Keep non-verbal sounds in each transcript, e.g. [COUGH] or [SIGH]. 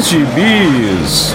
Gibis.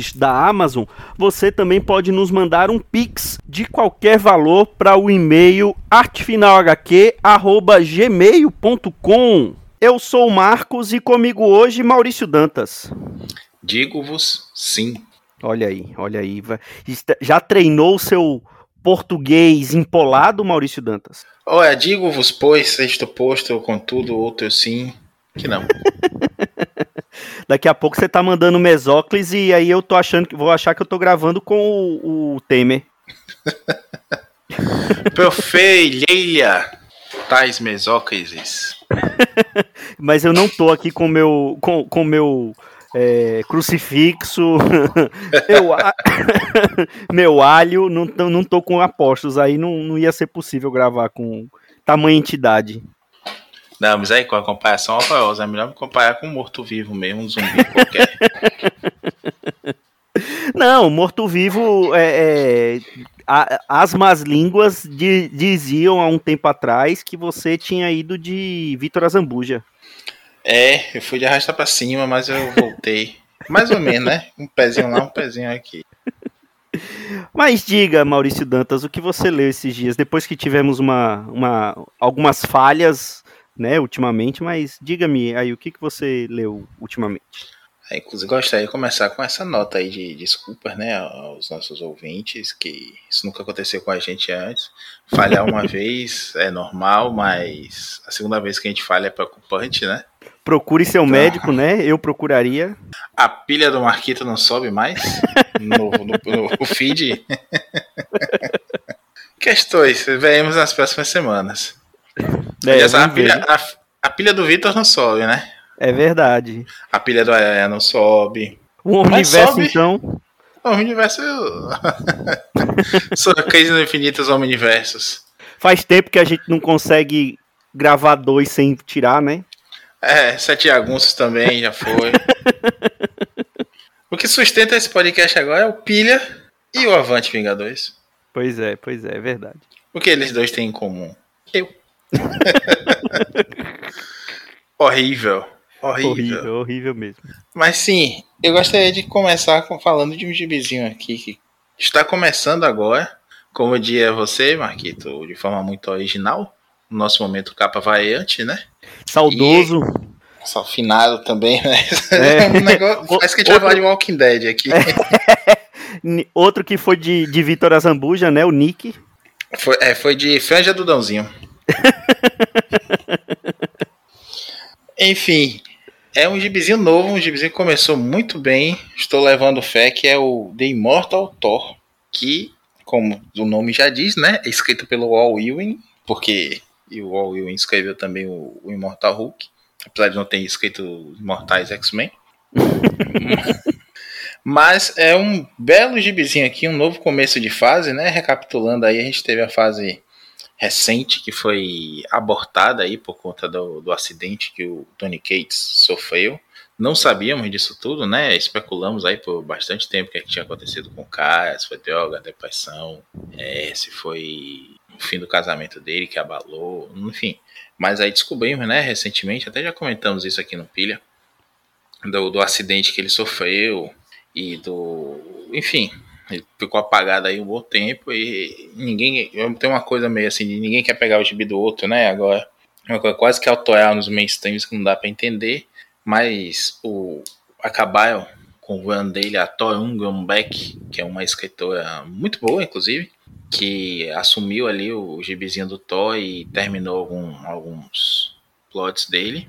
links da Amazon, você também pode nos mandar um pix de qualquer valor para o e-mail artefinalhq@gmail.com. Eu sou o Marcos e comigo hoje Maurício Dantas. Digo-vos sim. Olha aí, olha aí. Já treinou o seu português empolado, Maurício Dantas? Olha, digo-vos, pois, sexto posto, contudo, outro sim, que não. [LAUGHS] Daqui a pouco você tá mandando Mesócles e aí eu tô achando que vou achar que eu tô gravando com o, o Temer. [LAUGHS] Profeilha tais Mesóclises. [LAUGHS] Mas eu não tô aqui com meu com, com meu é, crucifixo, meu, meu alho, não, não tô com apóstolos, aí não, não ia ser possível gravar com tamanha entidade. Não, mas aí com a comparação horrorosa, é melhor me comparar com um morto-vivo mesmo, um zumbi qualquer. [LAUGHS] Não, morto-vivo é, é as más línguas de, diziam há um tempo atrás que você tinha ido de Vitor Azambuja. É, eu fui de arrasta pra cima, mas eu voltei. Mais ou menos, né? Um pezinho lá, um pezinho aqui. Mas diga, Maurício Dantas, o que você leu esses dias? Depois que tivemos uma, uma, algumas falhas né, ultimamente, mas diga-me aí, o que, que você leu ultimamente? É, inclusive, gostaria de começar com essa nota aí de desculpas, né, aos nossos ouvintes, que isso nunca aconteceu com a gente antes. Falhar uma [LAUGHS] vez é normal, mas a segunda vez que a gente falha é preocupante, né? Procure seu então, médico, né? Eu procuraria. A pilha do Marquito não sobe mais no, no, no feed. [LAUGHS] Questões, veremos nas próximas semanas. É, a, pilha, a, a, pilha do Vitor não sobe, né? É verdade. A pilha do Aranha não sobe. O universo, sobe... então. O universo. São [LAUGHS] crises infinitas universos. Faz tempo que a gente não consegue gravar dois sem tirar, né? É, Sete Agunços também já foi. [LAUGHS] o que sustenta esse podcast agora é o Pilha e o Avante Vingadores. Pois é, pois é, é verdade. O que eles dois têm em comum? Eu. [LAUGHS] horrível. Horrível. Horrível, horrível mesmo. Mas sim, eu gostaria de começar falando de um gibizinho aqui que está começando agora. Como eu dizia você, Marquito, de forma muito original. No nosso momento capa variante, né? Saudoso. só finado também, né? É. [LAUGHS] um negócio, parece que a gente Outro... vai falar de Walking Dead aqui. [LAUGHS] Outro que foi de, de Vitor Azambuja, né? O Nick. Foi, é, foi de Franja do Dãozinho. [LAUGHS] Enfim, é um gibizinho novo, um gibizinho que começou muito bem. Estou levando fé que é o The Immortal Thor, que, como o nome já diz, né, é escrito pelo Walt Ewing, porque o Walt Ewing escreveu também o, o Immortal Hulk, apesar de não ter escrito Imortais X-Men. [LAUGHS] Mas é um belo gibizinho aqui, um novo começo de fase, né? Recapitulando aí, a gente teve a fase recente que foi abortada aí por conta do, do acidente que o Tony Cates sofreu. Não sabíamos disso tudo, né? Especulamos aí por bastante tempo o que, é que tinha acontecido com o cara, se foi droga, depressão, é, se foi o fim do casamento dele que abalou, enfim. Mas aí descobrimos, né, recentemente, até já comentamos isso aqui no Pilha, do, do acidente que ele sofreu e do. Enfim, ele ficou apagado aí um bom tempo e ninguém. Tem uma coisa meio assim, ninguém quer pegar o gibi do outro, né? Agora. Uma coisa quase que autoral nos mainstreams que não dá para entender. Mas o Acabaio, com o run dele, a Torun Beck, que é uma escritora muito boa, inclusive, que assumiu ali o gibizinho do Thor e terminou algum, alguns plots dele.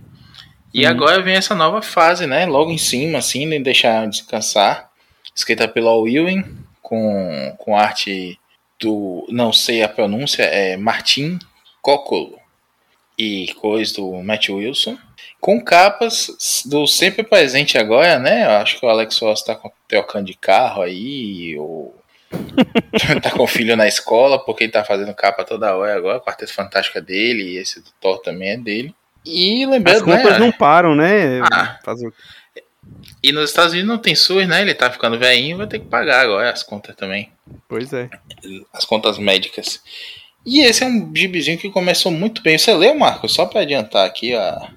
E uhum. agora vem essa nova fase, né? Logo em cima, assim, nem deixar descansar. Escrita pela Ewing, com, com arte do. Não sei a pronúncia, é Martin Coccolo. E cores do Matt Wilson. Com capas do sempre presente agora, né? Eu acho que o Alex Ross tá trocando de carro aí, ou [LAUGHS] tá com o filho na escola, porque ele tá fazendo capa toda hora agora. O Quarteto Fantástico é dele, e esse do Thor também é dele. E lembrando, As compras né, não param, né? Ah, Fazer... E nos Estados Unidos não tem SUS, né? Ele tá ficando velhinho, vai ter que pagar agora as contas também. Pois é. As contas médicas. E esse é um gibizinho que começou muito bem. Você leu, Marcos? Só para adiantar aqui a.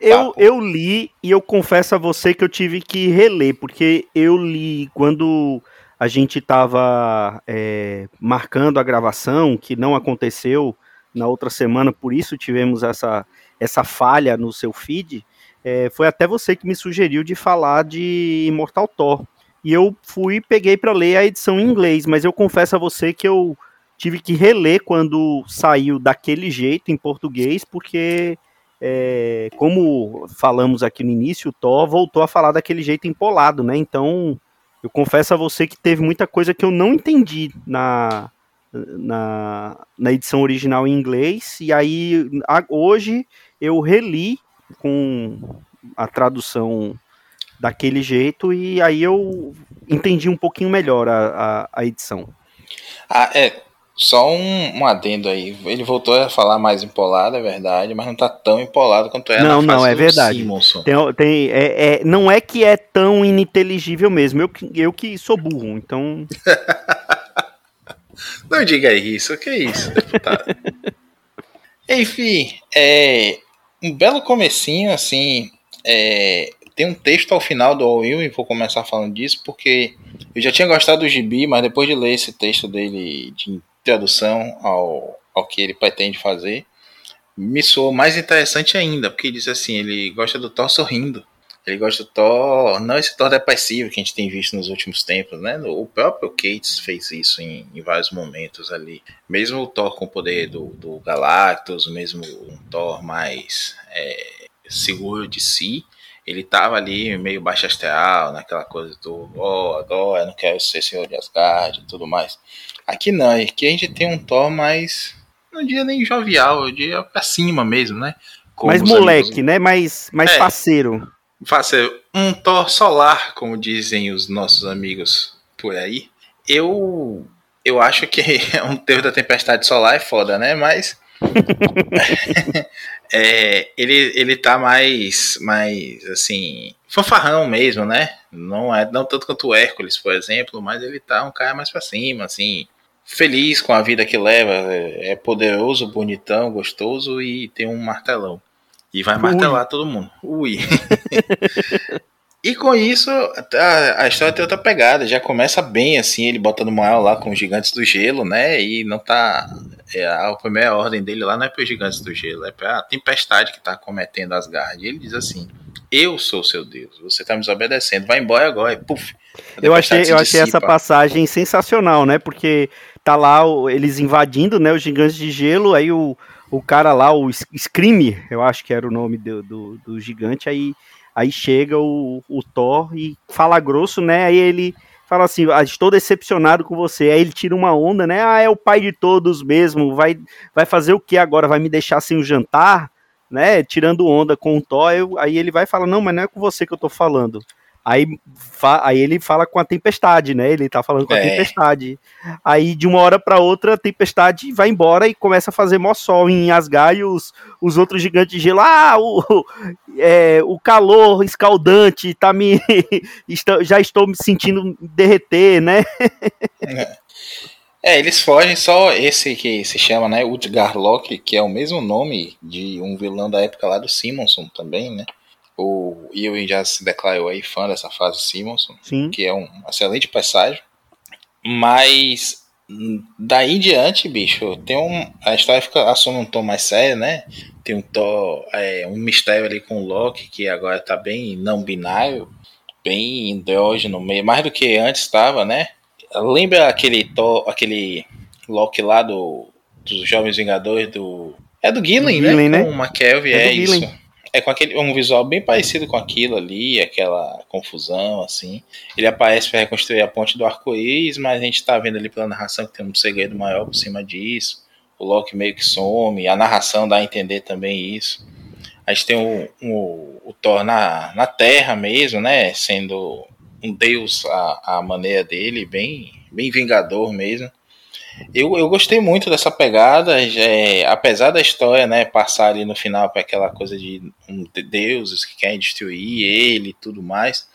Eu, eu li e eu confesso a você que eu tive que reler, porque eu li quando a gente estava é, marcando a gravação, que não aconteceu na outra semana, por isso tivemos essa, essa falha no seu feed. É, foi até você que me sugeriu de falar de Immortal Thor. E eu fui peguei para ler a edição em inglês, mas eu confesso a você que eu tive que reler quando saiu daquele jeito em português, porque, é, como falamos aqui no início, o Thor voltou a falar daquele jeito empolado, né? Então, eu confesso a você que teve muita coisa que eu não entendi na, na, na edição original em inglês, e aí a, hoje eu reli com a tradução daquele jeito, e aí eu entendi um pouquinho melhor a, a, a edição. Ah, é, só um, um, adendo aí. Ele voltou a falar mais empolado, é verdade, mas não tá tão empolado quanto era não, na Não, é verdade. Simonson. Tem, tem, é, é, não é que é tão ininteligível mesmo. Eu, eu que sou burro, então. [LAUGHS] não diga isso, que é isso, deputado. [LAUGHS] Enfim, é um belo comecinho, assim. É, tem um texto ao final do All Will, e vou começar falando disso, porque eu já tinha gostado do Gibi, mas depois de ler esse texto dele de tradução ao, ao que ele pretende fazer, me soou mais interessante ainda, porque ele diz assim, ele gosta do Thor sorrindo. Ele gosta do Thor, não esse Thor depressivo que a gente tem visto nos últimos tempos, né? O próprio Cates fez isso em, em vários momentos ali. Mesmo o Thor com o poder do, do Galactus, mesmo um Thor mais é, seguro de si, ele tava ali meio baixo astral, naquela coisa do, oh, agora eu não quero ser senhor de Asgard e tudo mais. Aqui não, aqui a gente tem um Thor mais, não diria nem jovial, eu diria pra cima mesmo, né? Como mais moleque, amigos... né? Mais, mais é, parceiro. Parceiro, um Thor solar, como dizem os nossos amigos por aí. Eu eu acho que [LAUGHS] é um termo da tempestade solar é foda, né? Mas [LAUGHS] é, ele, ele tá mais, mais, assim, fanfarrão mesmo, né? Não é não tanto quanto o Hércules, por exemplo, mas ele tá um cara mais pra cima, assim, feliz com a vida que leva, é, é poderoso, bonitão, gostoso e tem um martelão. E vai martelar Ui. todo mundo. Ui. [LAUGHS] E com isso, a, a, história tem outra pegada. Já começa bem assim, ele botando moral lá com os gigantes do gelo, né? E não tá. É, a primeira ordem dele lá não é para os gigantes do gelo, é para a tempestade que tá cometendo Asgard. E ele diz assim: Eu sou seu Deus, você tá me desobedecendo, vai embora agora. E, puf, eu achei, eu achei essa passagem sensacional, né? Porque tá lá eles invadindo né, os gigantes de gelo, aí o, o cara lá, o Scream, eu acho que era o nome do, do, do gigante, aí Aí chega o, o Thor e fala grosso, né? Aí ele fala assim: ah, estou decepcionado com você. Aí ele tira uma onda, né? Ah, é o pai de todos mesmo. Vai, vai fazer o que agora? Vai me deixar sem o jantar? Né? Tirando onda com o Thor. Eu, aí ele vai falar: Não, mas não é com você que eu tô falando. Aí, aí ele fala com a tempestade, né? Ele tá falando com é. a tempestade. Aí, de uma hora para outra, a tempestade vai embora e começa a fazer mó sol em Asgard e os, os outros gigantes de gelo. Ah, o, é, o calor escaldante tá me. [LAUGHS] já estou me sentindo derreter, né? É. é. eles fogem só esse que se chama, né? Utgarlock, que é o mesmo nome de um vilão da época lá do Simonson também, né? O Ewing já se declarou aí fã dessa fase Simonson, Sim. que é um excelente passagem. Mas daí em diante, bicho, tem um. A história fica, assume um tom mais sério, né? Tem um tom, é, um mistério ali com o Loki, que agora tá bem não binário, bem endógeno, mais do que antes estava, né? Lembra aquele, to, aquele Loki lá do, dos Jovens Vingadores do. É do Gillen, né? Né? Com o McKelvey, É é, isso. Gillen. É com aquele, um visual bem parecido com aquilo ali, aquela confusão, assim. Ele aparece para reconstruir a ponte do arco-íris, mas a gente tá vendo ali pela narração que tem um segredo maior por cima disso. O Loki meio que some, a narração dá a entender também isso. A gente tem o, o, o Thor na, na Terra mesmo, né? Sendo um deus à, à maneira dele, bem, bem vingador mesmo. Eu, eu gostei muito dessa pegada, é, apesar da história né, passar ali no final para aquela coisa de um, de deuses que querem destruir ele e tudo mais.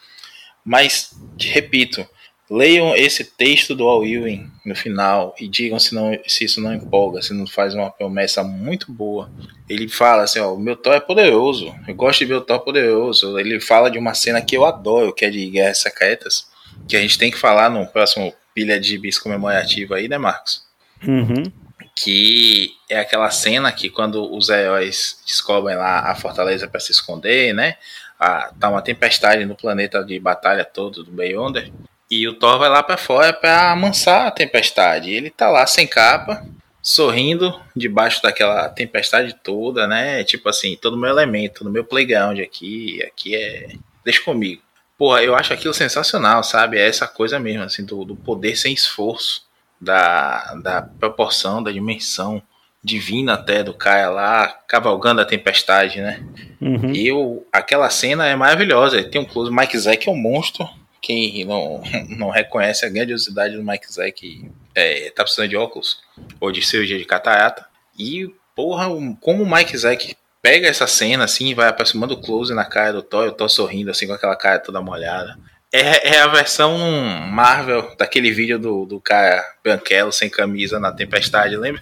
Mas, repito, leiam esse texto do Al Ewing no final e digam se, não, se isso não empolga, se não faz uma promessa muito boa. Ele fala assim: ó, o meu Thor é poderoso, eu gosto de o Thor poderoso. Ele fala de uma cena que eu adoro, que é de Guerras Secretas, que a gente tem que falar no próximo pilha de bis comemorativa aí, né, Marcos? Uhum. Que é aquela cena que quando os heróis descobrem lá a fortaleza para se esconder, né? Ah, tá uma tempestade no planeta de batalha todo do Beyonder. E o Thor vai lá para fora para amansar a tempestade. Ele tá lá sem capa, sorrindo debaixo daquela tempestade toda, né? Tipo assim, todo meu elemento, no meu playground aqui, aqui é. Deixa comigo. Porra, eu acho aquilo sensacional, sabe? É essa coisa mesmo, assim, do, do poder sem esforço, da, da proporção, da dimensão divina até do cara lá, cavalgando a tempestade, né? Uhum. E eu, aquela cena é maravilhosa. Tem um close, Mike Zack é um monstro. Quem não, [LAUGHS] não reconhece a grandiosidade do Mike Zack é, tá precisando de óculos ou de cirurgia de catarata. E, porra, como o Mike Zack pega essa cena assim e vai aproximando o close na cara do Thor, eu tô sorrindo assim com aquela cara toda molhada. É, é a versão Marvel daquele vídeo do, do cara branquelo sem camisa na tempestade, lembra?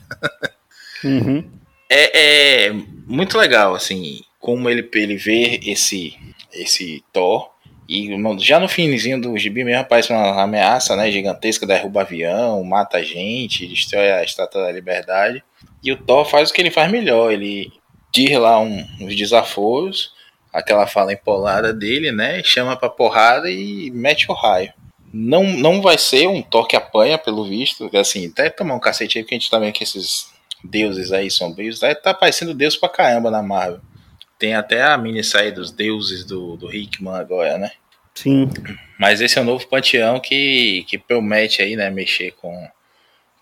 Uhum. É, é muito legal, assim, como ele, ele vê esse, esse Thor. E já no finzinho do gibi mesmo aparece uma ameaça né, gigantesca, derruba avião, mata gente, destrói a Estátua da Liberdade. E o Thor faz o que ele faz melhor, ele diz lá um, uns desaforos, aquela fala empolada dele, né? Chama pra porrada e mete o raio. Não, não vai ser um Thor que apanha, pelo visto, assim, até tomar um cacete aí, porque a gente tá vendo que esses deuses aí sombrios, tá, tá parecendo deus pra caramba na Marvel. Tem até a minissérie dos deuses do, do Hickman agora, né? Sim. Mas esse é o novo panteão que, que promete aí, né, mexer com,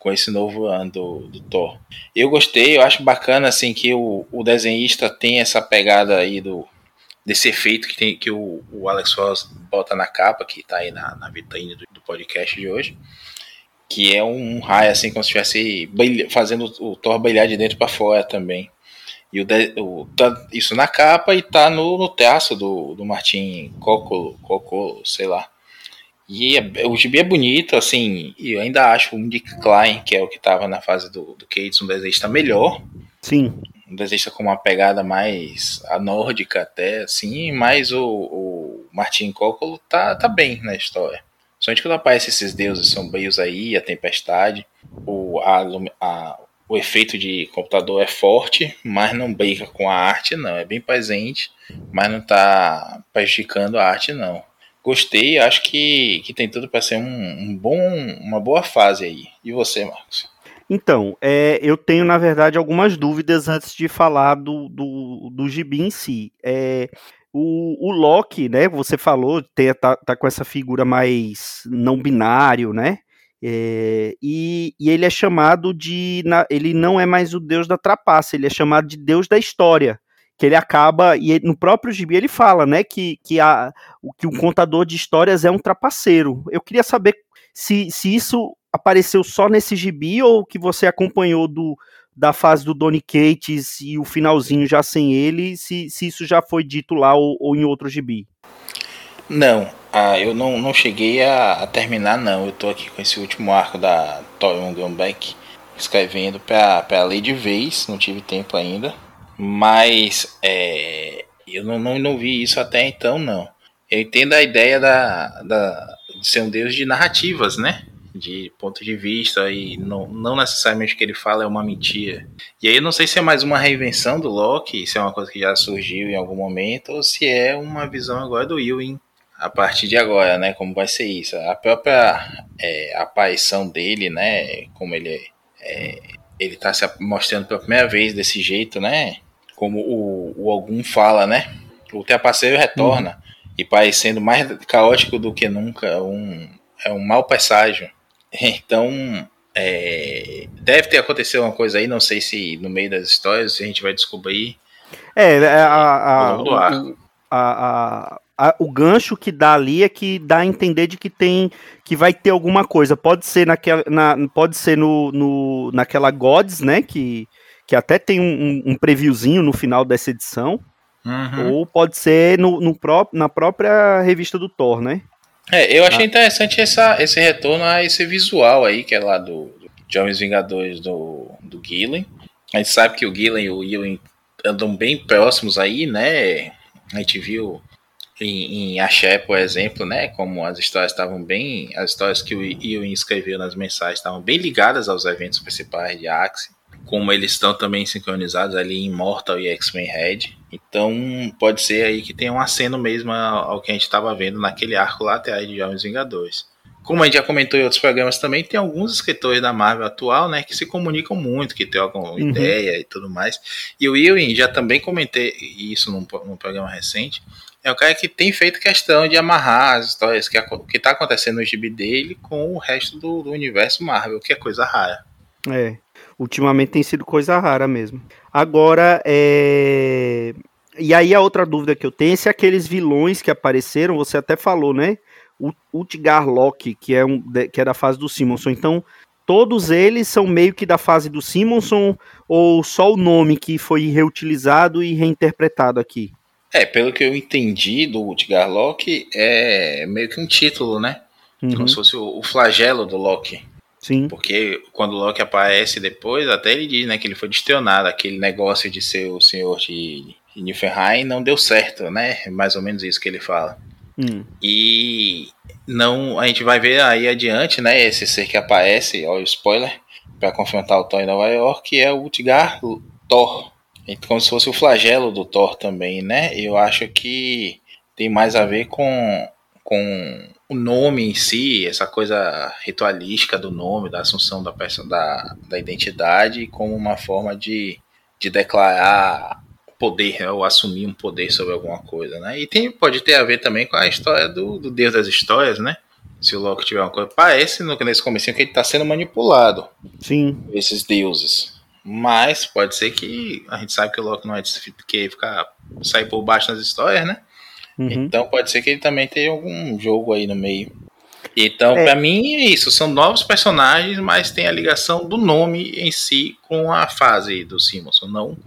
com esse novo ano do, do Thor. Eu gostei, eu acho bacana assim que o, o desenhista tem essa pegada aí do desse efeito que, tem, que o, o Alex Ross bota na capa, que tá aí na, na vitrine do, do podcast de hoje. Que é um raio assim, como se estivesse fazendo o Thor brilhar de dentro para fora também. E o, o, tá isso na capa e tá no, no traço do, do Martin Coco, Coco, sei lá. E é, o gibi é bonito, assim, e eu ainda acho o Nick Klein, que é o que tava na fase do, do Cates, um desenhista melhor. Sim. Um desenhista com uma pegada mais a nórdica até, assim, mas o, o Martin Coco tá, tá bem na história. Somente quando aparecem esses deuses sombrios aí, a tempestade, o, a, a, o efeito de computador é forte, mas não briga com a arte, não. É bem presente, mas não está prejudicando a arte, não. Gostei, acho que, que tem tudo para ser um, um, bom, uma boa fase aí. E você, Marcos? Então, é, eu tenho, na verdade, algumas dúvidas antes de falar do, do, do gibi em si. É, o, o Loki, né, você falou, tem, tá, tá com essa figura mais não binário, né? É, e, e, ele é chamado de. Na, ele não é mais o deus da trapaça, ele é chamado de deus da história. Que ele acaba. E ele, no próprio gibi ele fala, né? Que, que, a, o, que o contador de histórias é um trapaceiro. Eu queria saber se, se isso apareceu só nesse gibi ou que você acompanhou do, da fase do Donny Cates e o finalzinho já sem ele, se, se isso já foi dito lá ou, ou em outro gibi. Não, ah, eu não, não cheguei a, a, terminar, não. Eu tô aqui com esse último arco da Toyon Gunback escrevendo para ler de vez, não tive tempo ainda. Mas é, Eu não, não, não vi isso até então, não. Eu entendo a ideia da, da, de ser um deus de narrativas, né? De ponto de vista, e não, não necessariamente o que ele fala é uma mentira. E aí eu não sei se é mais uma reinvenção do Loki, se é uma coisa que já surgiu em algum momento, ou se é uma visão agora do Ewing a partir de agora, né? Como vai ser isso? A própria é, aparição dele, né? Como ele é, ele tá se mostrando pela primeira vez desse jeito, né? Como o, o algum fala, né? O Trapaceiro retorna uhum. e parecendo mais caótico do que nunca, um, é um mau presságio. [LAUGHS] Então, é, deve ter acontecido uma coisa aí, não sei se no meio das histórias a gente vai descobrir. É, é a, a, a, a, a, o gancho que dá ali é que dá a entender de que tem que vai ter alguma coisa. Pode ser naquela, na, pode ser no, no naquela Gods, né? Que, que até tem um, um previewzinho no final dessa edição. Uhum. Ou pode ser no, no pró na própria revista do Thor, né? É, eu achei ah. interessante essa, esse retorno a esse visual aí, que é lá do, do Jovens Vingadores do, do Gillen. A gente sabe que o Gillen e o Ewing andam bem próximos aí, né? A gente viu em, em Axé, por exemplo, né, como as histórias estavam bem, as histórias que o Ewing escreveu nas mensagens estavam bem ligadas aos eventos principais de Axie, como eles estão também sincronizados ali em Mortal e X-Men Red. Então pode ser aí que tenha um aceno mesmo ao que a gente estava vendo naquele arco lá atrás de Jovens Vingadores. Como a gente já comentou em outros programas também, tem alguns escritores da Marvel atual, né, que se comunicam muito, que trocam uhum. ideia e tudo mais. E o Ewing, já também comentei isso num, num programa recente, é o cara que tem feito questão de amarrar as histórias que está acontecendo no gibi dele com o resto do, do, universo Marvel, que é coisa rara. É, ultimamente tem sido coisa rara mesmo. Agora, é... E aí a outra dúvida que eu tenho é se aqueles vilões que apareceram, você até falou, né? O Utgar Loki, que é, um, que é da fase do Simonson. Então, todos eles são meio que da fase do Simonson ou só o nome que foi reutilizado e reinterpretado aqui? É, pelo que eu entendi do Utgar Loki, é meio que um título, né? Uhum. Como se fosse o, o, flagelo do Loki. Sim. Porque quando o Loki aparece depois, até ele diz, né, que ele foi destionado, aquele negócio de ser o senhor de, de Niflheim não deu certo, né? É mais ou menos isso que ele fala. Hum. E não, a gente vai ver aí adiante, né, esse ser que aparece, ó, spoiler, para confrontar o Thor em Nova York, que é o Utgar Thor, como se fosse o flagelo do Thor também, né? Eu acho que tem mais a ver com, com o nome em si, essa coisa ritualística do nome, da assunção da, da, da identidade, como uma forma de, de declarar poder, né? ou assumir um poder sobre alguma coisa, né? E tem, pode ter a ver também com a história do, do Deus das Histórias, né? Se o Loki tiver uma coisa. Parece no, nesse começo que ele está sendo manipulado. Sim. Esses deuses. Mas pode ser que a gente sabe que o Loki não é de que ficar sair por baixo nas histórias, né? Uhum. Então pode ser que ele também tenha algum jogo aí no meio. Então, é. para mim é isso, são novos personagens, mas tem a ligação do nome em si com a fase do Simonson, não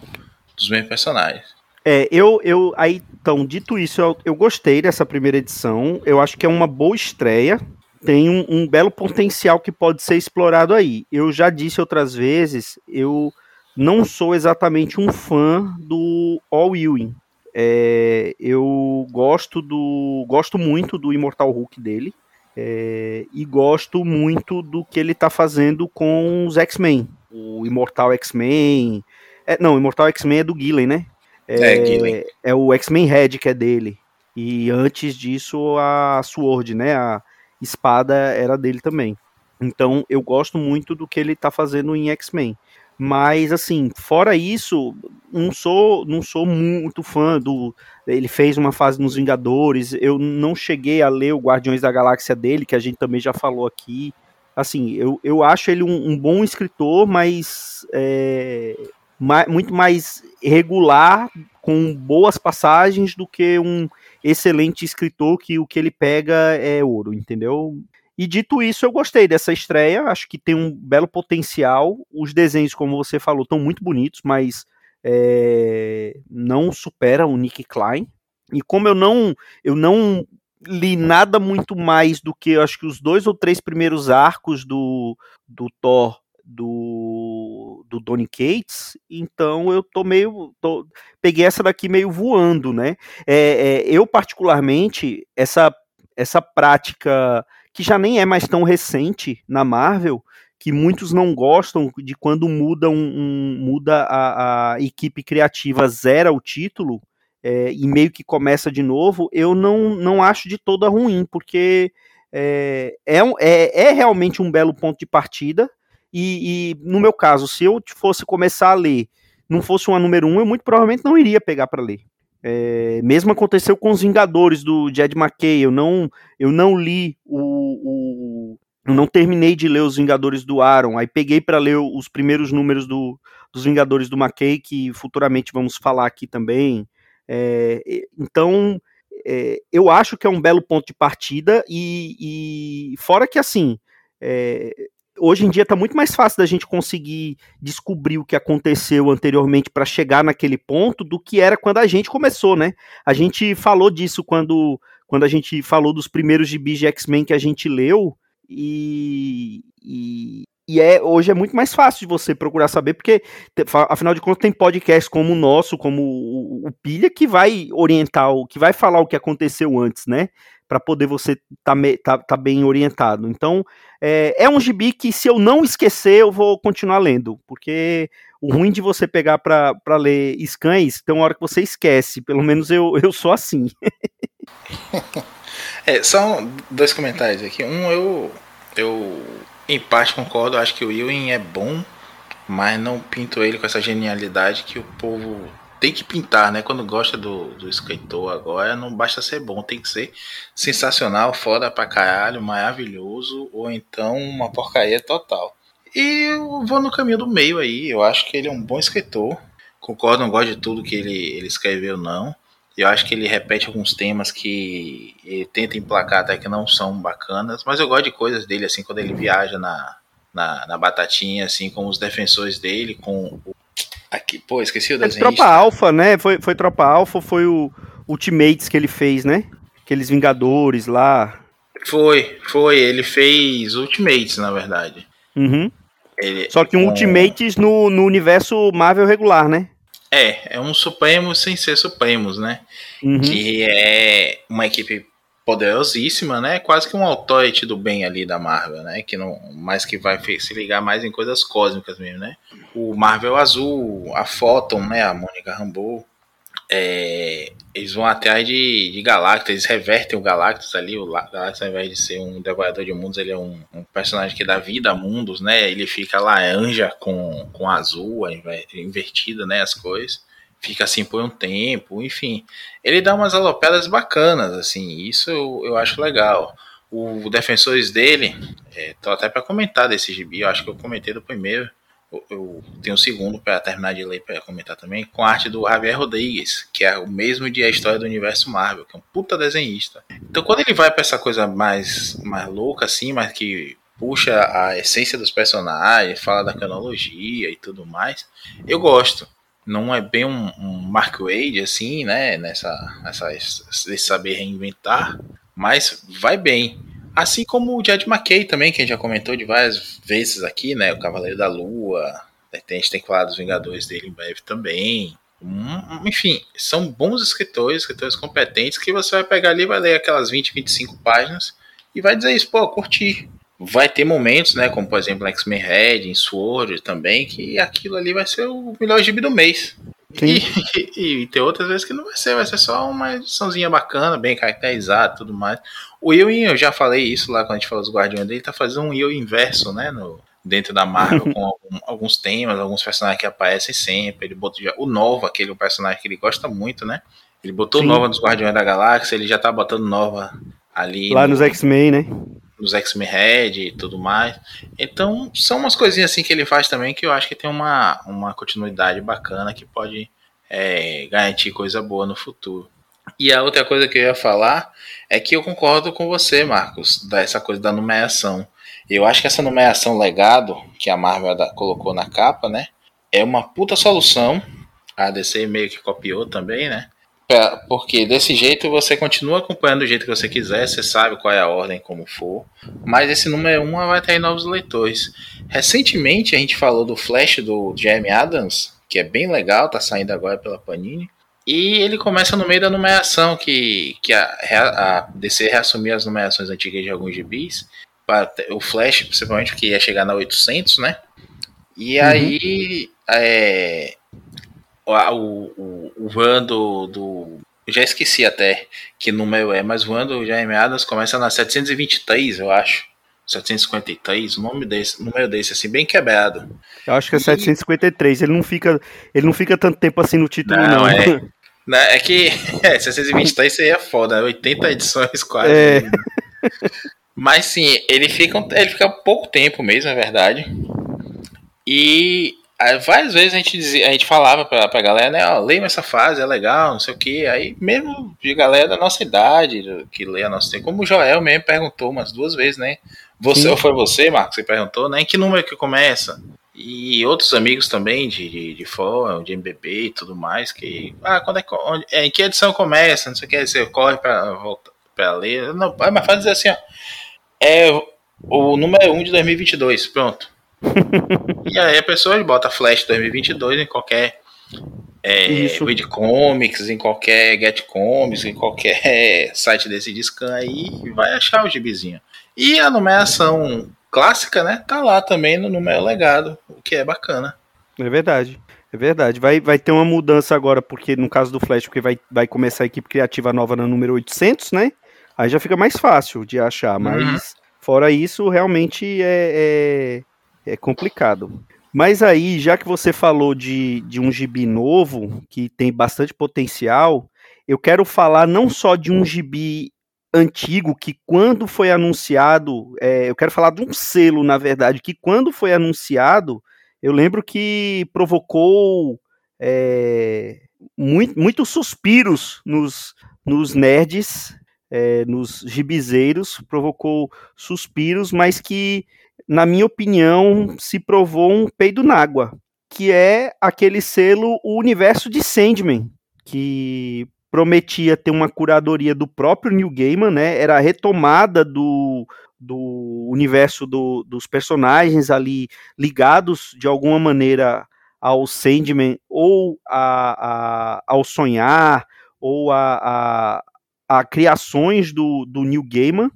dos mesmos personagens. É, eu, eu aí, então, dito isso, eu, eu gostei dessa primeira edição. Eu acho que é uma boa estreia tem um, um, belo potencial que pode ser explorado aí. Eu já disse outras vezes, eu não sou exatamente um fã do All Ewing. É, eu gosto do gosto muito do Immortal Hulk dele é, e gosto muito do que ele está fazendo com os X-Men. O Immortal X-Men. É, não, o Immortal X-Men é do Gillen, né? É, é, Gillen. é o X-Men Red que é dele. E antes disso a Sword, né? A, espada era dele também. Então eu gosto muito do que ele tá fazendo em X-Men. Mas assim, fora isso, não sou, não sou muito fã do. Ele fez uma fase nos Vingadores. Eu não cheguei a ler o Guardiões da Galáxia dele, que a gente também já falou aqui. Assim, eu, eu acho ele um, um bom escritor, mas é, muito mais regular, com boas passagens, do que um excelente escritor que o que ele pega é ouro, entendeu? E dito isso, eu gostei dessa estreia, acho que tem um belo potencial. Os desenhos, como você falou, estão muito bonitos, mas é, não supera o Nick Klein. E como eu não, eu não li nada muito mais do que acho que os dois ou três primeiros arcos do, do Thor do, do Donny Cates, então eu tô meio. Tô, peguei essa daqui meio voando, né? É, é, eu, particularmente, essa, essa prática que já nem é mais tão recente na Marvel, que muitos não gostam de quando muda, um, um muda a, a, equipe criativa zera o título é, e meio que começa de novo, eu não, não acho de toda ruim, porque é, é, é, é realmente um belo ponto de partida. E, e, no meu caso, se eu fosse começar a ler, não fosse uma número um, eu muito provavelmente não iria pegar para ler. É, mesmo aconteceu com os Vingadores do Jed McKay. Eu não, eu não li o, o, eu não terminei de ler os Vingadores do Aaron. Aí peguei para ler os primeiros números do, dos Vingadores do McKay, que futuramente vamos falar aqui também. É, então é, eu acho que é um belo ponto de partida e, e fora que assim é, hoje em dia está muito mais fácil da gente conseguir descobrir o que aconteceu anteriormente para chegar naquele ponto do que era quando a gente começou, né? A gente falou disso quando, quando a gente falou dos primeiros gibis de X-Men que a gente leu e, e, e é, hoje é muito mais fácil de você procurar saber, porque, afinal de contas, tem podcasts como o nosso, como o, o Pilha, que vai orientar, o que vai falar o que aconteceu antes, né? Para poder você tá, tá, tá, bem orientado. Então, é, é, um gibi que, se eu não esquecer, eu vou continuar lendo, porque o ruim de você pegar para ler scans, tem uma hora que você esquece. Pelo menos eu, eu sou assim. [LAUGHS] é, são dois comentários aqui. Um, eu, eu em parte concordo, acho que o Ewing é bom, mas não pinto ele com essa genialidade que o povo tem que pintar, né? Quando gosta do, do escritor agora, não basta ser bom, tem que ser sensacional, foda pra caralho, maravilhoso, ou então uma porcaria total. E eu vou no caminho do meio aí, eu acho que ele é um bom escritor. Concordo, não gosto de tudo que ele, ele escreveu, não. Eu acho que ele repete alguns temas que ele tenta emplacar até que não são bacanas, mas eu gosto de coisas dele, assim, quando ele viaja na, na, na batatinha, assim, com os defensores dele, com o. Aqui, pô, esqueci o é desenho. Tropa Alpha, né? Foi, foi Tropa Alpha, foi o Ultimates que ele fez, né? Aqueles Vingadores lá. Foi, foi. Ele fez Ultimates, na verdade. Uhum. Ele, Só que um com... Ultimates no, no universo Marvel regular, né? É, é um Supremos sem ser Supremos, né? Uhum. Que é uma equipe poderosíssima, né? Quase que um authority do bem ali da Marvel, né? Que não, mais que vai se ligar mais em coisas cósmicas mesmo, né? O Marvel Azul, a Photon, né? A Mônica Rambeau, é, eles vão atrás de, de Galactus, eles revertem o Galactus ali. O Galactus, ao invés de ser um devorador de mundos, ele é um, um personagem que dá vida a mundos, né? Ele fica laranja com, com azul, invertido, né? As cores. Fica assim por um tempo, enfim. Ele dá umas alopedas bacanas, assim. Isso eu, eu acho legal. O Defensores dele, é, tô até para comentar desse gibi, eu acho que eu comentei do primeiro eu tenho um segundo para terminar de ler para comentar também, com a arte do Javier Rodrigues, que é o mesmo de A História do Universo Marvel, que é um puta desenhista. Então quando ele vai para essa coisa mais, mais louca, assim, mas que puxa a essência dos personagens, fala da cronologia e tudo mais, eu gosto. Não é bem um, um Mark Wade, assim, né, nessa, nessa, esse saber reinventar, mas vai bem. Assim como o Jed McKay também, que a gente já comentou de várias vezes aqui, né? O Cavaleiro da Lua. A gente tem que falar dos Vingadores dele em breve também. Hum, enfim, são bons escritores, escritores competentes, que você vai pegar ali, vai ler aquelas 20, 25 páginas e vai dizer isso, pô, curti. Vai ter momentos, né, como por exemplo X-Men Red, em Sword também, que aquilo ali vai ser o melhor gibi do mês. E, [LAUGHS] e, e, tem outras vezes que não vai ser, vai ser só uma ediçãozinha bacana, bem caracterizada tudo mais. O Ewing, eu já falei isso lá quando a gente falou dos Guardiões dele, tá fazendo um Ewing inverso, né? No, dentro da Marvel, [LAUGHS] com algum, alguns temas, alguns personagens que aparecem sempre. Ele botou já, o Nova, aquele personagem que ele gosta muito, né? Ele botou Sim. Nova nos Guardiões da Galáxia, ele já tá botando Nova ali. Lá no, nos X-Men, né? Nos X-Men Red e tudo mais. Então, são umas coisinhas assim que ele faz também que eu acho que tem uma, uma continuidade bacana que pode é, garantir coisa boa no futuro. E a outra coisa que eu ia falar é que eu concordo com você, Marcos, dessa coisa da numeração. Eu acho que essa numeração legado que a Marvel colocou na capa, né, é uma puta solução. A DC meio que copiou também, né? Porque desse jeito você continua acompanhando do jeito que você quiser, você sabe qual é a ordem, como for. Mas esse número 1 vai ter novos leitores. Recentemente a gente falou do Flash do Jeremy Adams, que é bem legal, tá saindo agora pela Panini. E ele começa no meio da numeração, que, que a, a DC reassumir as numerações antigas de alguns gibis. O Flash, principalmente, porque ia chegar na 800, né? E uhum. aí. É, o, o, o van do, do. Já esqueci até que número é, mas o van do Jaime Adams começa na 723, eu acho. 753, o nome desse, número desse, assim, bem quebrado. Eu acho que é 753, ele não fica, ele não fica tanto tempo assim no título, não. não. É, [LAUGHS] né, é que [LAUGHS] é, 723 seria foda, 80 edições quase. É. [LAUGHS] Mas sim, ele fica, ele fica pouco tempo mesmo, é verdade. E Aí, várias vezes a gente, dizia, a gente falava pra, pra galera, né, ó, leia essa fase, é legal, não sei o que. Aí, mesmo de galera da nossa idade, que lê a nossa. Como o Joel mesmo perguntou umas duas vezes, né? Você, Sim. ou foi você, Marcos, que perguntou, né? Em que número que começa? E outros amigos também de, de, de fórum, de MBB e tudo mais, que. Ah, quando é, onde, é, em que edição começa? Não sei o que, você corre pra, voltar, pra ler. Não, mas faz dizer assim, ó. É o número 1 de 2022, pronto [LAUGHS] e aí a pessoa bota Flash 2022 em qualquer é, Read Comics, em qualquer Get Comics, em qualquer [LAUGHS] site desse de scan aí vai achar o gibizinho. E a numeração clássica, né, tá lá também no número legado, o que é bacana. É verdade. É verdade. Vai, vai ter uma mudança agora, porque no caso do Flash, porque vai, vai começar a equipe criativa nova na número 800, né? Aí já fica mais fácil de achar, mas uhum. fora isso, realmente é, é é complicado. Mas aí, já que você falou de, de um gibi novo, que tem bastante potencial, eu quero falar não só de um gibi antigo, que quando foi anunciado, é, eu quero falar de um selo, na verdade, que quando foi anunciado, eu lembro que provocou é, muito, muitos suspiros nos, nos nerds, é, nos gibizeiros, provocou suspiros, mas que na minha opinião, se provou um peido nágua, que é aquele selo O Universo de Sandman, que prometia ter uma curadoria do próprio Neil Gaiman, né? Era a retomada do, do universo do, dos personagens ali ligados de alguma maneira ao Sandman ou a, a, ao sonhar ou a, a, a criações do, do Neil Gaiman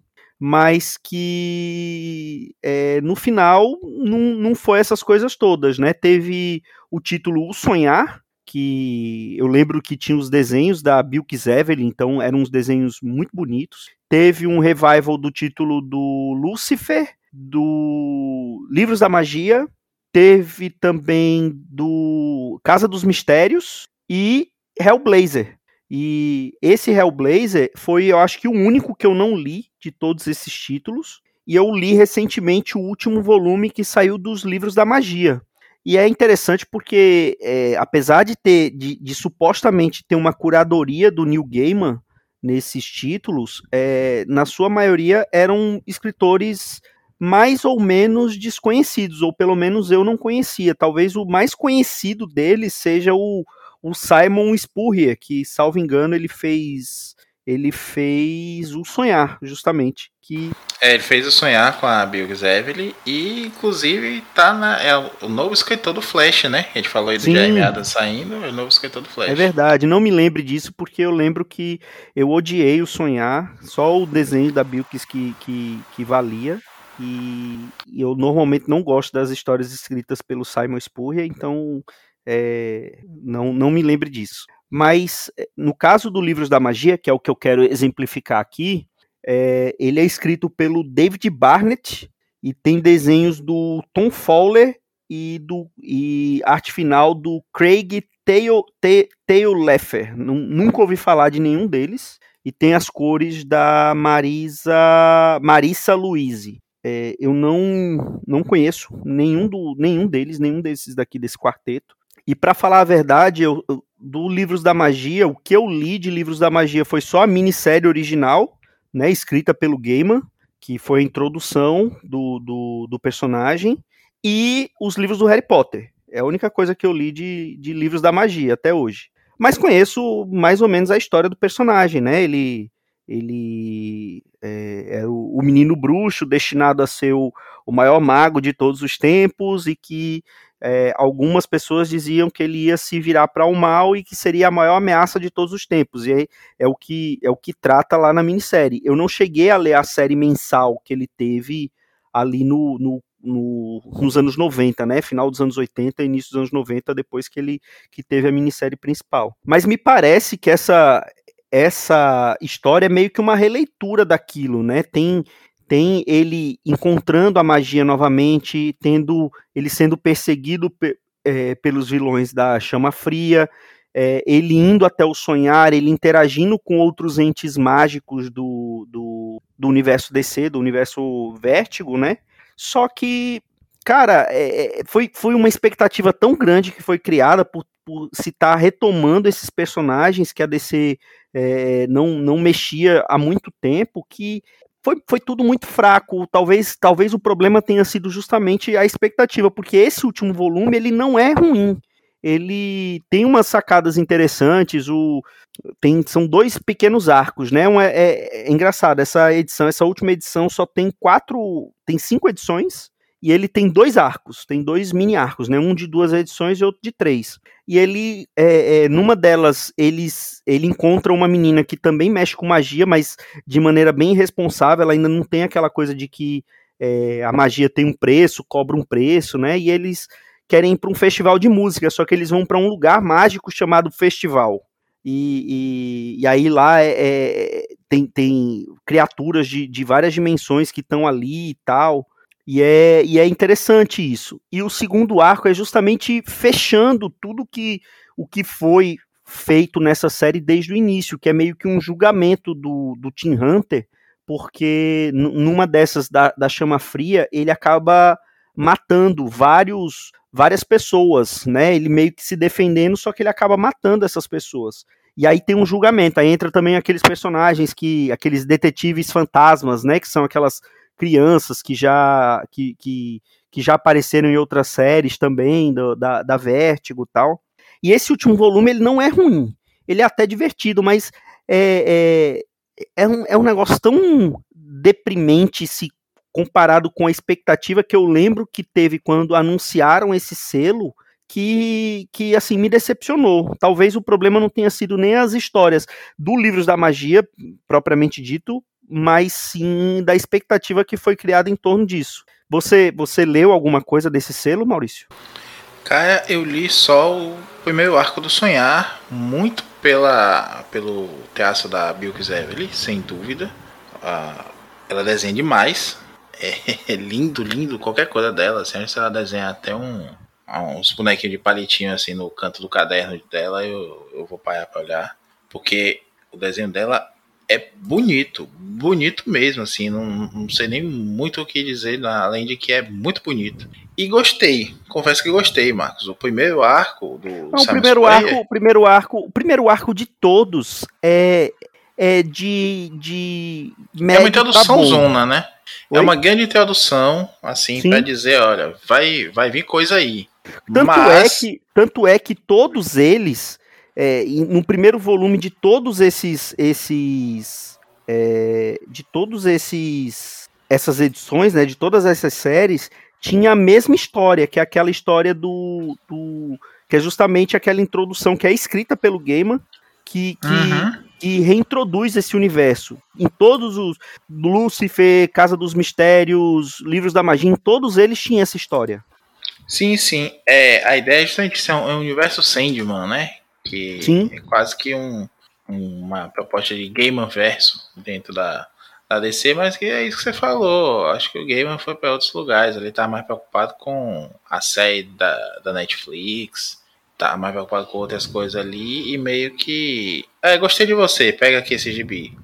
mas que é, no final não, não foi essas coisas todas, né? Teve o título O Sonhar, que eu lembro que tinha os desenhos da Bilks Evelyn, então eram uns desenhos muito bonitos. Teve um revival do título do Lucifer, do Livros da Magia, teve também do Casa dos Mistérios e Hellblazer. E esse Hellblazer foi, eu acho que o único que eu não li de todos esses títulos. E eu li recentemente o último volume que saiu dos livros da magia. E é interessante porque, é, apesar de ter, de, de, supostamente ter uma curadoria do Neil Gaiman nesses títulos, é, na sua maioria eram escritores mais ou menos desconhecidos, ou pelo menos eu não conhecia. Talvez o mais conhecido deles seja o o Simon Spurrier, que, salvo engano, ele fez ele fez o Sonhar, justamente. Que... É, ele fez o Sonhar com a Bill Evelyn e, inclusive, tá na, é o novo escritor do Flash, né? A gente falou aí do Jaime Adams saindo, é o novo escritor do Flash. É verdade, não me lembre disso, porque eu lembro que eu odiei o Sonhar, só o desenho da Bilks que, que, que valia. E eu normalmente não gosto das histórias escritas pelo Simon Spurrier, então é, não, não me lembre disso. Mas eh, no caso do Livros da Magia, que é o que eu quero exemplificar aqui, é, ele é escrito pelo David Barnett e tem desenhos do Tom Fowler e, do, e arte final do Craig Tayleffer. Nunca ouvi falar de nenhum deles. E tem as cores da Marisa Marissa Louise. É, eu não, não conheço nenhum, do, nenhum deles, nenhum desses daqui desse quarteto. E para falar a verdade, eu, do Livros da Magia, o que eu li de Livros da Magia foi só a minissérie original, né, escrita pelo Gaiman, que foi a introdução do, do, do, personagem, e os livros do Harry Potter. É a única coisa que eu li de, de livros da magia até hoje. mas conheço mais ou menos a história do personagem, né? Ele, ele é, era o, o, menino bruxo destinado a ser o, o maior mago de todos os tempos e que é, algumas pessoas diziam que ele ia se virar para o mal e que seria a maior ameaça de todos os tempos. E é, é, o que é o que trata lá na minissérie. Eu não cheguei a ler a série mensal que ele teve ali no, no, no, nos anos 90, né? Final dos anos 80, início dos anos 90, depois que ele que teve a minissérie principal. Mas me parece que essa essa história é meio que uma releitura daquilo, né? Tem tem ele encontrando a magia novamente, tendo ele sendo perseguido pe, é, pelos vilões da Chama Fria, é, ele indo até o sonhar, ele interagindo com outros entes mágicos do, do, do universo DC, do universo Vértigo, né? Só que, cara, é, é, foi, foi uma expectativa tão grande que foi criada por, por se estar tá retomando esses personagens que a DC é, não, não mexia há muito tempo, que foi, foi tudo muito fraco. Talvez, talvez o problema tenha sido justamente a expectativa, porque esse último volume ele não é ruim. Ele tem umas sacadas interessantes. O, tem, são dois pequenos arcos, né? Um é, é, é engraçado. Essa edição, essa última edição só tem quatro, tem cinco edições e ele tem dois arcos, tem dois mini arcos, né? Um de duas edições e outro de três. E ele, é, é, numa delas, eles, ele encontra uma menina que também mexe com magia, mas de maneira bem irresponsável. Ela ainda não tem aquela coisa de que é, a magia tem um preço, cobra um preço, né? E eles querem ir para um festival de música, só que eles vão para um lugar mágico chamado festival. E, e, e aí lá é, é, tem, tem criaturas de, de várias dimensões que estão ali e tal. E é, e é interessante isso. E o segundo arco é justamente fechando tudo que o que foi feito nessa série desde o início, que é meio que um julgamento do, do Tim Hunter, porque numa dessas da, da chama fria, ele acaba matando vários várias pessoas, né? Ele meio que se defendendo, só que ele acaba matando essas pessoas. E aí tem um julgamento, aí entra também aqueles personagens que aqueles detetives fantasmas, né, que são aquelas crianças que já que, que, que já apareceram em outras séries também, do, da, da Vertigo e tal. E esse último volume ele não é ruim, ele é até divertido, mas é, é, é, um, é um negócio tão deprimente se comparado com a expectativa que eu lembro que teve quando anunciaram esse selo, que, que assim me decepcionou. Talvez o problema não tenha sido nem as histórias do Livros da Magia, propriamente dito, mas sim da expectativa que foi criada em torno disso. Você, você leu alguma coisa desse selo, Maurício? Cara, eu li só o primeiro arco do Sonhar, muito pela pelo teatro da Bilks Evely, sem dúvida. Ah, ela desenha demais. É, [LAUGHS] é, lindo, lindo, qualquer coisa dela. Assim, se ela desenhar até um, uns bonequinhos de palitinho assim no canto do caderno dela, eu, eu vou parar pra olhar. Porque o desenho dela é bonito, bonito mesmo, assim, não, não sei nem muito o que dizer, além de que é muito bonito. E gostei, confesso que gostei, Marcos. O primeiro arco do não, o primeiro arco, o primeiro arco, o primeiro arco de todos é é de de é uma introdução zona, né? É Oi? É uma grande introdução, assim, para dizer, olha, vai vai vir coisa aí. Tanto é Mas... é que tanto é que todos eles é, no primeiro volume de todos esses esses é, de todos esses essas edições, né, de todas essas séries, tinha a mesma história, que é aquela história do, do que é justamente aquela introdução que é escrita pelo Gaiman, que, que, uhum. que, reintroduz esse universo. Em todos os. Lúcifer, Casa dos Mistérios, Livros da Magia, em todos eles tinha essa história. Sim, sim. É, a ideia é justamente ser um, é um universo Sandman, né? Que Sim. é quase que um, uma proposta de Gaiman verso dentro da, da DC, mas que é isso que você falou. Acho que o Gaiman foi para outros lugares. Ele tá mais preocupado com a série da, da Netflix, tá mais preocupado com outras coisas ali e meio que. É, gostei de você, pega aqui esse gibi.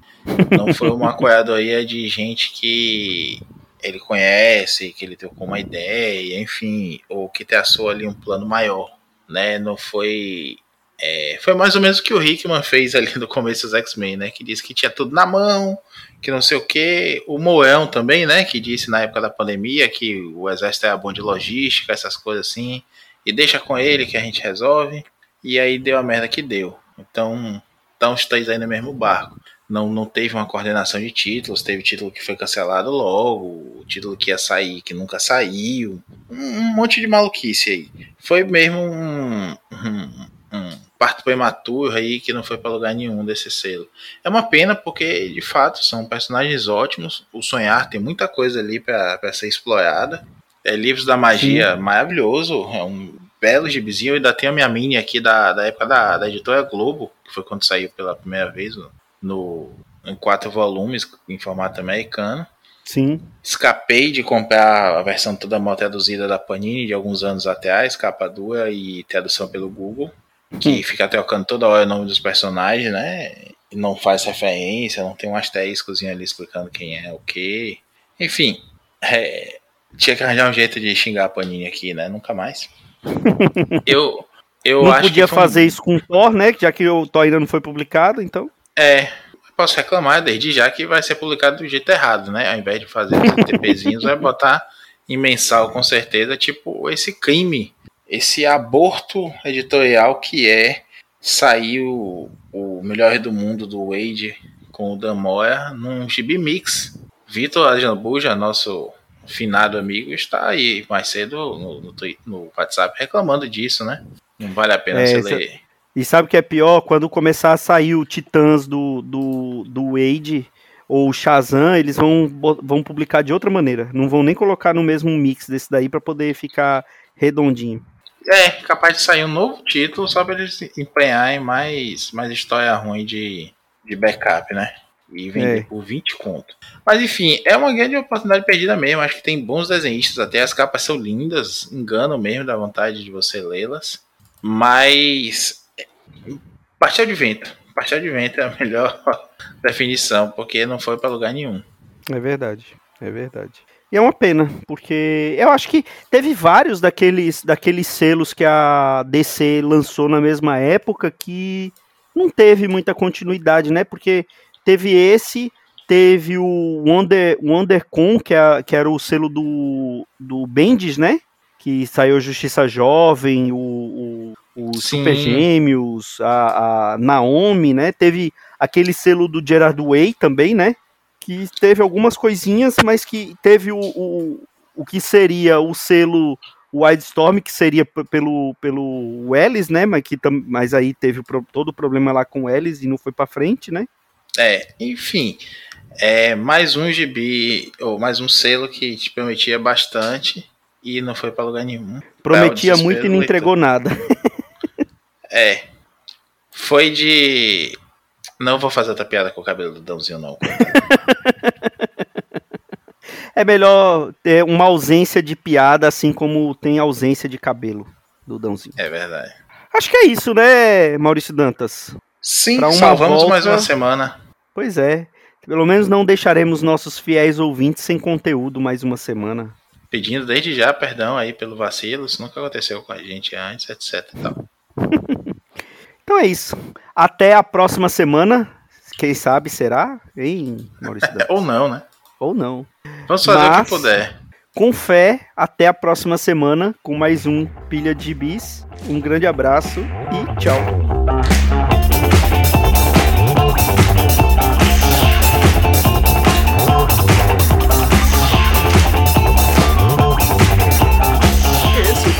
Não foi uma [LAUGHS] é de gente que ele conhece, que ele trocou uma ideia, enfim, ou que traçou ali um plano maior, né? Não foi é, foi mais ou menos o que o Hickman fez ali no começo dos X-Men, né? Que disse que tinha tudo na mão, que não sei o que. O Moão também, né? Que disse na época da pandemia que o exército é bom de logística, essas coisas assim. E deixa com ele que a gente resolve. e aí deu a merda que deu. Então, estão os três aí no mesmo barco. Não, não teve uma coordenação de títulos, teve título que foi cancelado logo, título que ia sair que nunca saiu, um, um monte de maluquice aí. Foi mesmo um, um parto prematuro aí que não foi para lugar nenhum desse selo. É uma pena porque, de fato, são personagens ótimos. O Sonhar tem muita coisa ali para ser explorada. É Livros da Magia Sim. maravilhoso, é um belo gibizinho. Eu ainda tenho a minha mini aqui da, da época da, da editora Globo, que foi quando saiu pela primeira vez no, em quatro volumes em formato americano. Sim. Escapei de comprar a versão toda mal traduzida da Panini de alguns anos atrás, capa dura e tradução pelo Google que fica trocando toda hora o nome dos personagens, né? E não faz referência, não tem um asteriscozinho ali explicando quem é o que. Enfim, é, tinha que arranjar um jeito de xingar a Panini aqui, né? Nunca mais. [LAUGHS] eu, eu não podia fazer um... isso com o Thor, né? Já que o Thor ainda não foi publicado, então. É, posso reclamar desde já que vai ser publicado do jeito errado, né? Ao invés de fazer [LAUGHS] TPzinhos, vai botar em mensal com certeza, tipo esse crime esse aborto editorial que é sair o, o Melhor do Mundo do Wade com o Dan Moore num gibi mix. Vitor Ajanbuja, nosso finado amigo, está aí mais cedo no, no, no, WhatsApp reclamando disso, né? Não vale a pena é, você ler. E sabe o que é pior? Quando começar a sair o Titãs do, do, do Wade ou o Shazam, eles vão, vão publicar de outra maneira. Não vão nem colocar no mesmo mix desse daí para poder ficar redondinho. É, capaz de sair um novo título só pra eles empenharem mais, mais história ruim de, de backup, né? E vender é. por 20 conto. Mas enfim, é uma grande oportunidade perdida mesmo. Acho que tem bons desenhistas, até as capas são lindas, enganam mesmo da vontade de você lê-las. Mas. Pastel de vento. Pastel de vento é a melhor [LAUGHS] definição, porque não foi para lugar nenhum. É verdade, é verdade. E é uma pena, porque eu acho que teve vários daqueles, daqueles selos que a DC lançou na mesma época que não teve muita continuidade, né? Porque teve esse, teve o Wonder, WonderCon, que, é, que era o selo do, do Bendis, né? Que saiu Justiça Jovem, o, o, o Super Gêmeos, a, a Naomi, né? Teve aquele selo do Gerard Way também, né? Que teve algumas coisinhas, mas que teve o, o, o que seria o selo Wildstorm, que seria pelo, pelo Ellis, né? Mas, que tam, mas aí teve todo o problema lá com o Ellis e não foi para frente, né? É, enfim. É mais um gibi, ou mais um selo que te prometia bastante e não foi para lugar nenhum. Prometia muito e não entregou nada. [LAUGHS] é. Foi de não vou fazer outra piada com o cabelo do Dãozinho, não. [LAUGHS] é melhor ter uma ausência de piada, assim como tem ausência de cabelo do Dãozinho. É verdade. Acho que é isso, né, Maurício Dantas? Sim, salvamos volta... mais uma semana. Pois é. Pelo menos não deixaremos nossos fiéis ouvintes sem conteúdo mais uma semana. Pedindo desde já perdão aí pelo vacilo, isso nunca aconteceu com a gente antes, etc e tal. [LAUGHS] Então é isso. Até a próxima semana. Quem sabe será, hein, Maurício? [LAUGHS] Ou não, né? Ou não. Vamos fazer Mas, o que puder. Com fé, até a próxima semana com mais um Pilha de Bis. Um grande abraço e tchau.